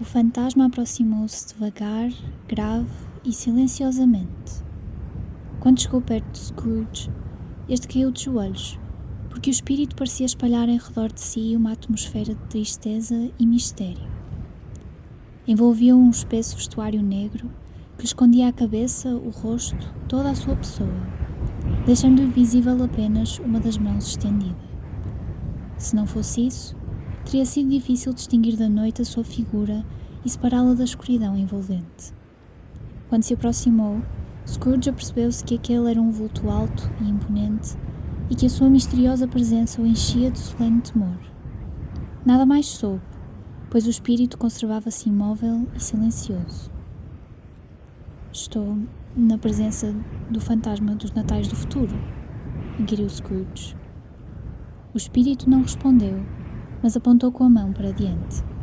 O fantasma aproximou-se devagar, grave e silenciosamente. Quando chegou perto de Scrooge, este caiu de joelhos, porque o espírito parecia espalhar em redor de si uma atmosfera de tristeza e mistério. Envolvia um espesso vestuário negro que escondia a cabeça, o rosto, toda a sua pessoa, deixando-lhe visível apenas uma das mãos estendida. Se não fosse isso, teria sido difícil distinguir da noite a sua figura e separá-la da escuridão envolvente. Quando se aproximou, Scrooge apercebeu-se que aquele era um vulto alto e imponente e que a sua misteriosa presença o enchia de solene temor. Nada mais soube, pois o espírito conservava-se imóvel e silencioso. Estou na presença do fantasma dos natais do futuro, inquiriu Scrooge. O espírito não respondeu, mas apontou com a mão para diante.